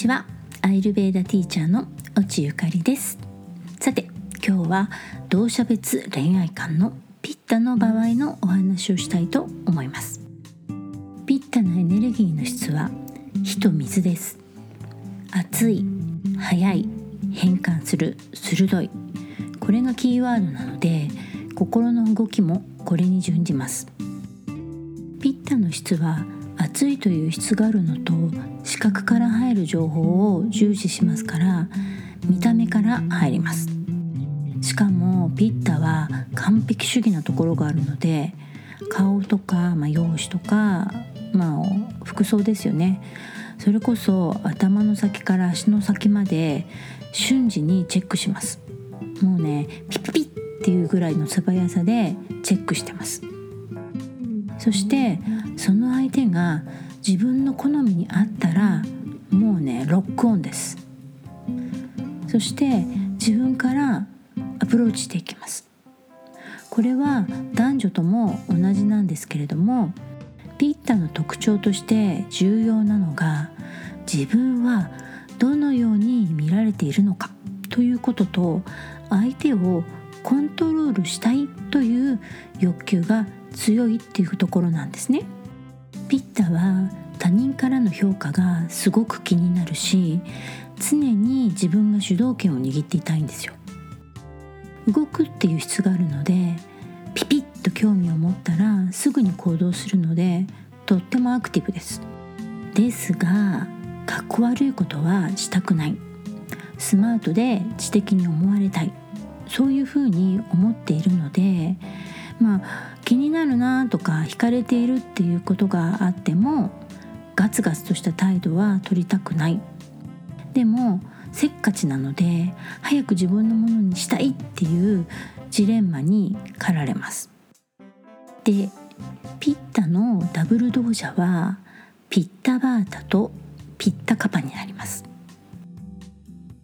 ちはアイルベーダティーチャーの落ゆかりです。さて今日は同社別恋愛観のピッタの場合のお話をしたいと思います。ピッタのエネルギーの質は火と水です。熱い速い変換する鋭い。これがキーワードなので心の動きもこれに準じます。ピッタの質は熱いという質があるのと視覚から入る情報を重視しますから見た目から入ります。しかもピッタは完璧主義なところがあるので顔とか、まあ、容姿とか、まあ、服装ですよね。それこそ頭の先から足の先まで瞬時にチェックします。もうねピッピッっていうぐらいの素早さでチェックしてます。そしてその相手が自分の好みに合ったらもうねロックオンですそして自分からアプローチしていきますこれは男女とも同じなんですけれどもピッタの特徴として重要なのが自分はどのように見られているのかということと相手をコントロールしたいという欲求が強いっていうところなんですね。ピッタは他人からの評価がすごく気になるし常に自分が主導権を握っていたいんですよ。動くっていう質があるのでピピッと興味を持ったらすぐに行動するのでとってもアクティブです。ですがかっこ悪いことはしたくないスマートで知的に思われたいそういうふうに思っているのでまあ気になるなとか惹かれているっていうことがあってもガツガツとした態度は取りたくない。でもせっかちなので早く自分のものにしたいっていうジレンマに駆られます。でピッタのダブル同社はピッタバータとピッタカパになります。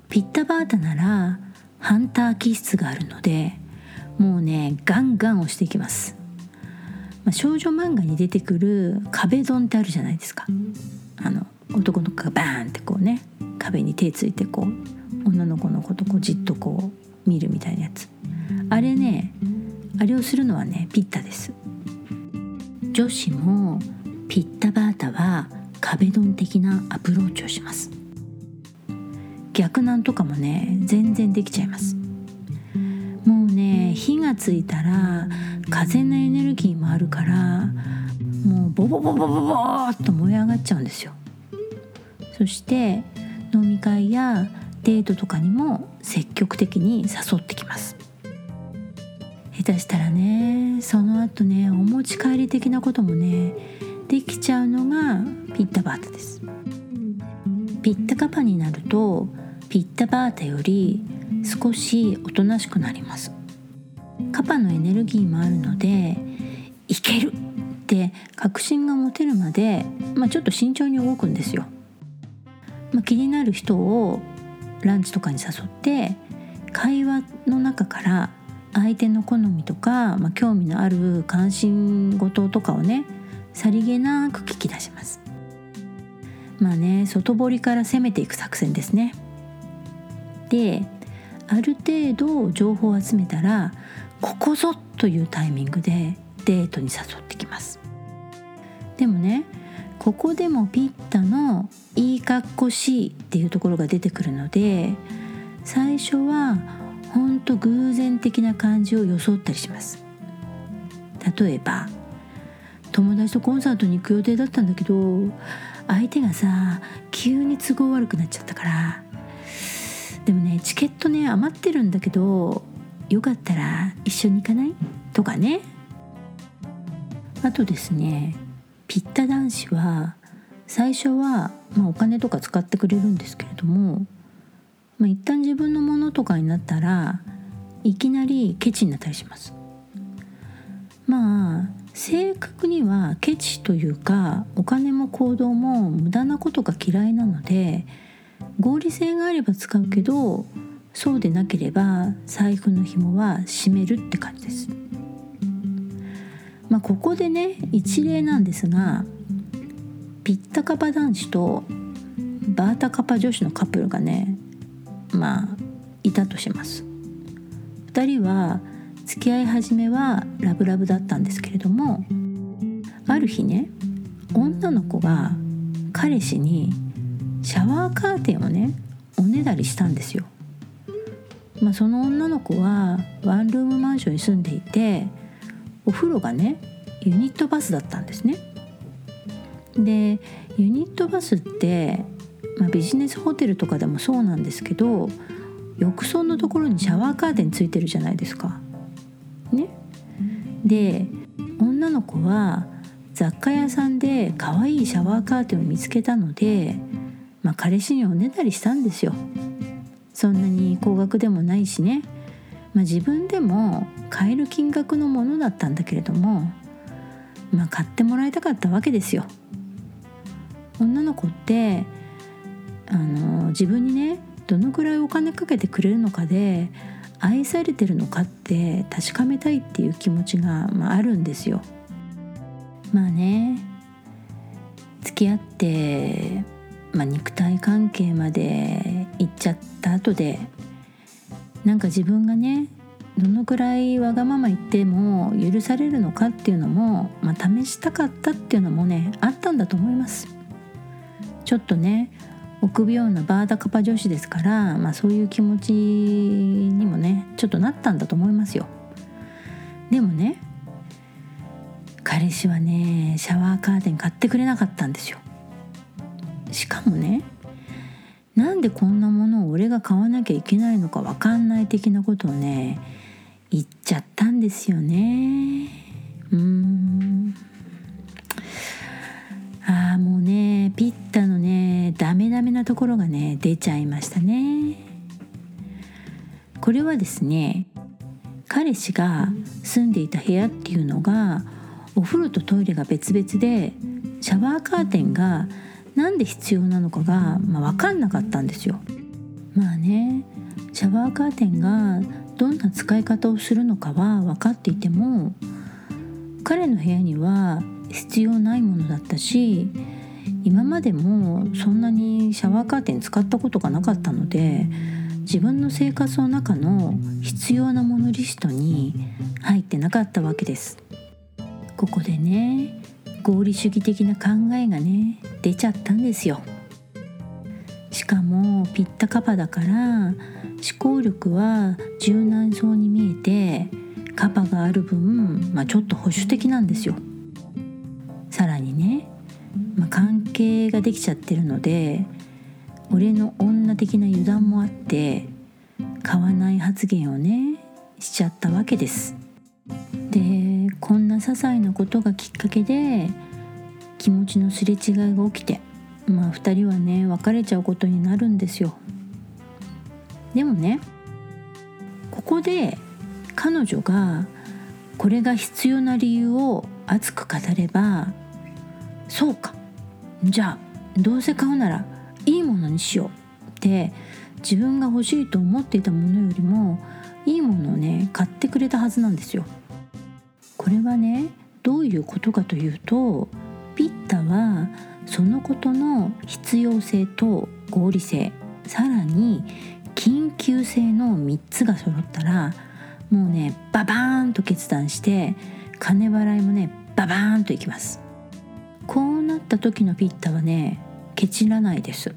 ピッタバータならハンター気質があるのでもうねガンガン押していきます、まあ、少女漫画に出てくる壁ドンってあるじゃないですか。あの男の子がバーンってこうね壁に手ついてこう女の子のことこうじっとこう見るみたいなやつ。あれねあれをするのはねピッタです。女子もピッタバータは壁ドン的なアプローチをします。逆なんとかもね全然できちゃいます。火がついたら風のエネルギーもあるからもうボボボボボボーっと燃え上がっちゃうんですよ。そして飲み会やデートとかにも積極的に誘ってきます。下手したらねその後ねお持ち帰り的なこともねできちゃうのがピッタバータです。ピッタカパになるとピッタバータより少しおとなしくなります。カパのエネルギーもあるのでいけるって確信が持てるまで、まあ、ちょっと慎重に動くんですよ、まあ、気になる人をランチとかに誘って会話の中から相手の好みとか、まあ、興味のある関心事とかをねさりげなく聞き出します。まあね外堀から攻めていく作戦ですね。である程度情報を集めたらここぞというタイミングでデートに誘ってきます。でもねここでもピッタのいいかっこしいっていうところが出てくるので最初はほんと偶然的な感じを装ったりします。例えば友達とコンサートに行く予定だったんだけど相手がさ急に都合悪くなっちゃったから。でもねチケットね余ってるんだけどよかったら一緒に行かない？とかね。あとですねピッタ男子は最初は、まあ、お金とか使ってくれるんですけれども、まあ、一旦自分のものとかになったらいきなりケチになったりします。まあ正確にはケチというかお金も行動も無駄なことが嫌いなので合理性があれば使うけどそうでなければ財布の紐は締めるって感じです。まあ、ここでね一例なんですがピッタカパ男子とバータカパ女子のカップルがねまあいたとします2人は付き合い始めはラブラブだったんですけれどもある日ね女の子が彼氏にシャワーカーテンをねおねだりしたんですよ。まあ、その女の子はワンルームマンションに住んでいてお風呂がねユニットバスだったんですね。でユニットバスって、まあ、ビジネスホテルとかでもそうなんですけど浴槽のところにシャワーカーテンついてるじゃないですか。ね、で女の子は雑貨屋さんで可愛いシャワーカーテンを見つけたので、まあ、彼氏におねだりしたんですよ。そんなに高額でもないしね、まあ、自分でも買える金額のものだったんだけれども、まあ、買ってもらいたかったわけですよ。女の子ってあの自分にねどのくらいお金かけてくれるのかで愛されてるのかって確かめたいっていう気持ちが、まあ、あるんですよ。まあね付き合って、まあ、肉体関係まで行っちゃった後でなんか自分がねどのくらいわがまま言っても許されるのかっていうのも、まあ、試したかったっていうのもねあったんだと思います。ちょっとね臆病なバーダカパ女子ですから、まあ、そういう気持ちにもねちょっとなったんだと思いますよ。でもね彼氏はねシャワーカーテン買ってくれなかったんですよ。しかもねなんでこんなものを俺が買わなきゃいけないのか分かんない的なことをね言っちゃったんですよね。うんああもうねピッタのねダメダメなところがね出ちゃいましたねこれはですね彼氏が住んでいた部屋っていうのがお風呂とトイレが別々でシャワーカーテンが何で必要なのかが、まあ、分かんなかったんですよ。まあねシャワーカーテンがどんな使い方をするのかは分かっていても彼の部屋には必要ないものだったし今までもそんなにシャワーカーテン使ったことがなかったので自分の生活の中の必要なものリストに入ってなかったわけです。ここでね合理主義的な考えがね出ちゃったんですよ。しかもピッタカパだから思考力は柔軟そうに見えてカパがある分、まあ、ちょっと保守的なんですよ。さらにね、まあ、関係ができちゃってるので俺の女的な油断もあって買わない発言をねしちゃったわけです。な些細なことがきっかけで気持ちのすれ違いが起きてまあ2人はね別れちゃうことになるんですよでもねここで彼女がこれが必要な理由を熱く語ればそうかじゃあどうせ買うならいいものにしようって自分が欲しいと思っていたものよりもいいものをね買ってくれたはずなんですよ。これはねどういうことかというとピッタはそのことの必要性と合理性さらに緊急性の3つが揃ったらもうねババーンと決断して金払いもねババーンといきます。こうなった時のピッタはねケチらないです。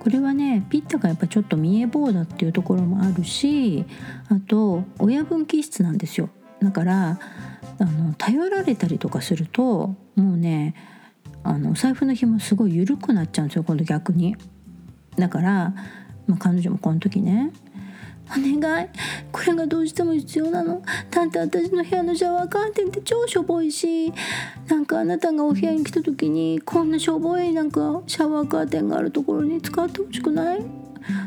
これはねピッタがやっぱちょっと見え棒だっていうところもあるしあと親分気質なんですよ。だからあの頼られたりとかするともうねあのお財布の紐すごい緩くなっちゃうんですよ今度逆に。だから、まあ、彼女もこの時ねお願い。これがどうしても必要なの。だって私の部屋のシャワーカーテンって超しょぼいしなんかあなたがお部屋に来た時にこんなしょぼいなんかシャワーカーテンがあるところに使ってほしくない？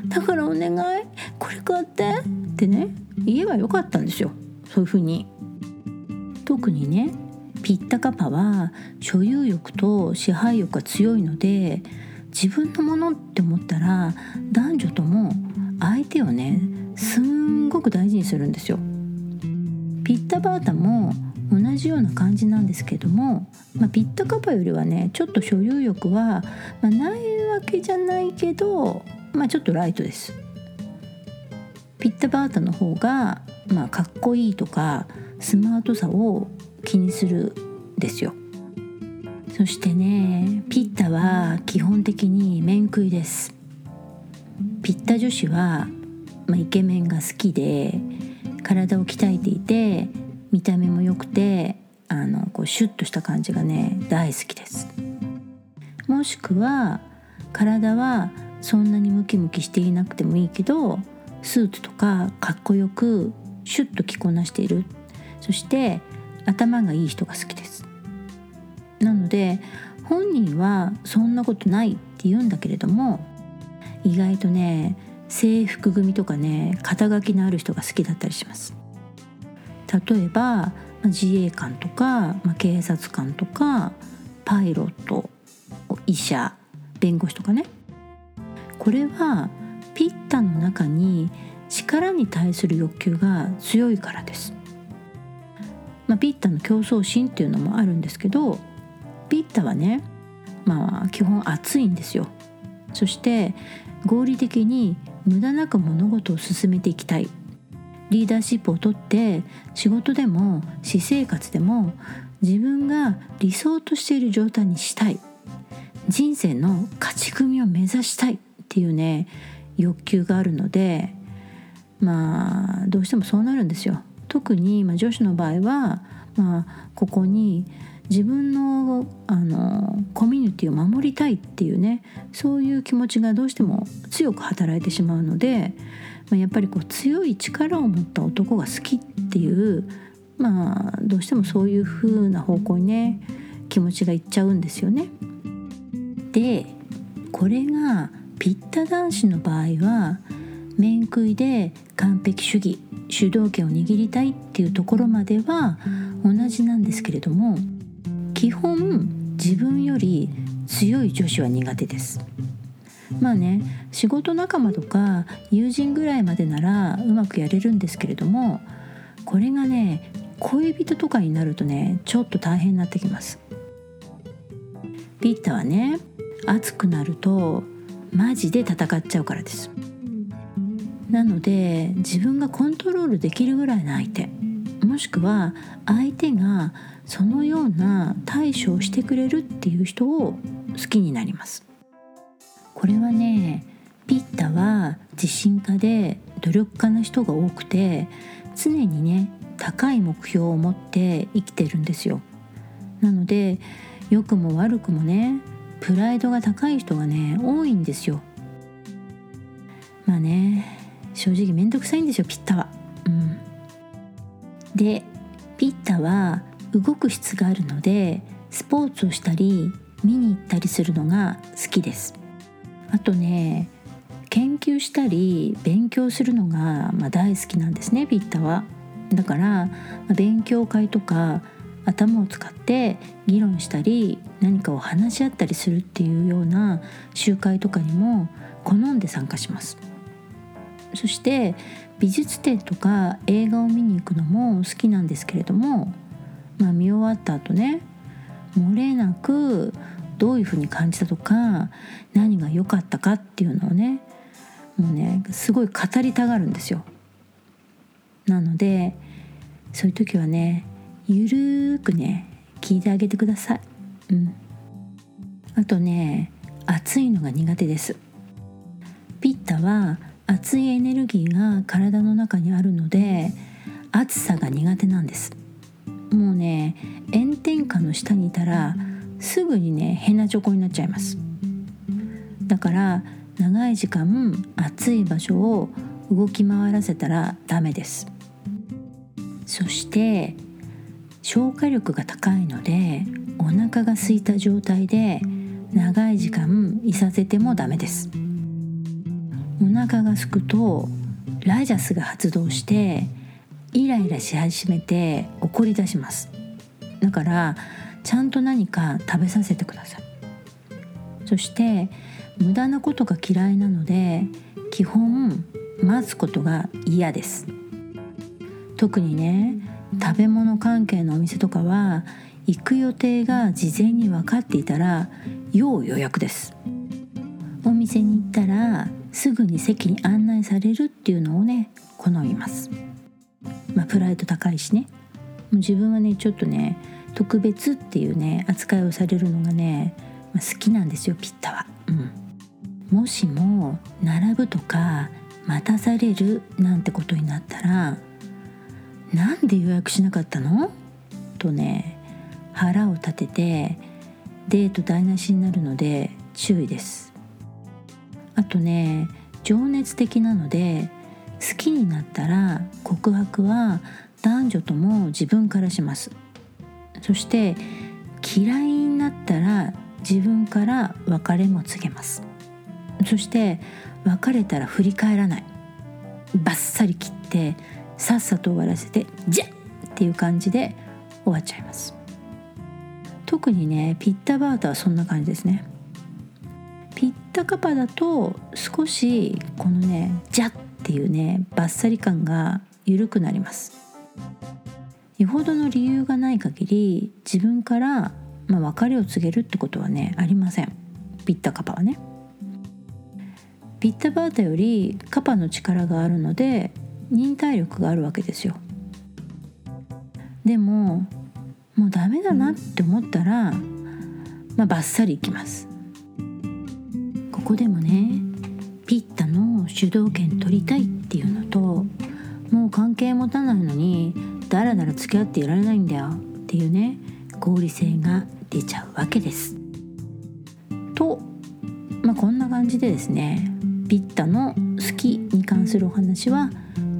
だからお願い。これ買ってってね言えばよかったんですよ。そういう風に特にねピッタカパは所有欲と支配欲が強いので自分のものって思ったら男女とも相手をねすんごく大事にするんですよ。ピッタバータも同じような感じなんですけども、まあ、ピッタカパよりはねちょっと所有欲は、まあ、ないわけじゃないけどまあちょっとライトですピッタバータの方がまあかっこいいとかスマートさを気にするですよ。そしてねピッタは基本的に面食いです。ピッタ女子は、まあ、イケメンが好きで体を鍛えていて見た目も良くてあのこうシュッとした感じがね大好きです。もしくは体はそんなにムキムキしていなくてもいいけどスーツとかかっこよくシュッと着こなしている。そして頭がいい人が好きです。なので本人はそんなことないって言うんだけれども意外とね制服組とかね肩書きのある人が好きだったりします。例えば自衛官とか、まあ、警察官とかパイロット医者弁護士とかね。これはピッタの中に力に対する欲求が強いからです、まあ、ピッタの競争心っていうのもあるんですけどピッタはねまあ基本熱いんですよ。そして合理的に無駄なく物事を進めていきたい。リーダーシップをとって仕事でも私生活でも自分が理想としている状態にしたい。人生の勝ち組を目指したいっていうね欲求があるのでまあどうしてもそうなるんですよ。特に、まあ、女子の場合は、まあ、ここに自分のあのコミュニティを守りたいっていうねそういう気持ちがどうしても強く働いてしまうので、まあ、やっぱりこう強い力を持った男が好きっていうまあどうしてもそういう風な方向にね気持ちがいっちゃうんですよね。でこれがピッタ男子の場合は面食いで完璧主義主導権を握りたいっていうところまでは同じなんですけれども基本自分より強い女子は苦手です。まあね仕事仲間とか友人ぐらいまでならうまくやれるんですけれどもこれがね恋人とかになるとねちょっと大変になってきます。ピッタはね熱くなるとマジで戦っちゃうからです。なので自分がコントロールできるぐらいの相手。もしくは相手がそのような対処をしてくれるっていう人を好きになります。これはねピッタは自信家で努力家な人が多くて常にね高い目標を持って生きてるんですよ。なので良くも悪くもねプライドが高い人がね多いんですよ。まあね正直めんどくさいんですよピッタは。うん。でピッタは動く質があるのでスポーツをしたり見に行ったりするのが好きです。あとね研究したり勉強するのが、まあ、大好きなんですねピッタは。だから、まあ、勉強会とか頭を使って議論したり何かを話し合ったりするっていうような集会とかにも好んで参加しますそして美術展とか映画を見に行くのも好きなんですけれどもまあ、見終わった後ね漏れなくどういうふうに感じたとか何が良かったかっていうのをねもうねすごい語りたがるんですよ。なのでそういう時はねゆるーくね聞いてあげてください。うん。あとね暑いのが苦手です。ピッタは熱いエネルギーが体の中にあるので暑さが苦手なんです。もうね炎天下の下にいたらすぐにねヘナチョコになっちゃいますだから長い時間暑い場所を動き回らせたらダメですそして消化力が高いのでお腹が空いた状態で長い時間いさせてもダメです。お腹が空くとラジャスが発動してイライラし始めて怒り出します。だからちゃんと何か食べさせてください。そして無駄なことが嫌いなので基本待つことが嫌です。特にね食べ物関係のお店とかは行く予定が事前に分かっていたら要予約です。お店に行ったらすぐに席に案内されるっていうのをね好みます。まあプライド高いしね。自分はねちょっとね特別っていうね扱いをされるのがね、まあ、好きなんですよピッタは、うん、もしも並ぶとか待たされるなんてことになったらなんで予約しなかったの？とね腹を立ててデート台無しになるので注意です。あとね情熱的なので好きになったら告白は男女とも自分からします。そして嫌いになったら自分から別れも告げます。そして別れたら振り返らない。バッサリ切ってさっさと終わらせて「じゃ!」っていう感じで終わっちゃいます特にねピッタバータはそんな感じですねピッタカパだと少しこのね「じゃ!」っていうねバッサリ感が緩くなりますよほどの理由がない限り自分から、まあ、別れを告げるってことはねありませんピッタカパはねピッタバータよりカパの力があるので忍耐力があるわけですよ。でももうダメだなって思ったらまあバッサリいきます。ここでもねピッタの主導権取りたいっていうのともう関係持たないのにだらだら付き合っていられないんだよっていうね合理性が出ちゃうわけです。とまあこんな感じでですねピッタの好きに関するお話は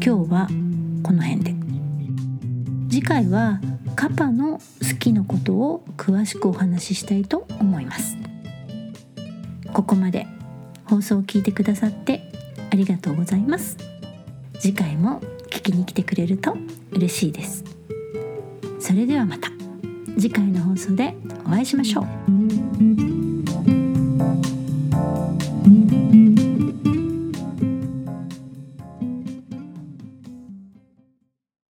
今日はこの辺で。次回はカパの好きのことを詳しくお話ししたいと思います。ここまで放送を聞いてくださってありがとうございます。次回も聞きに来てくれると嬉しいです。それではまた次回の放送でお会いしましょう。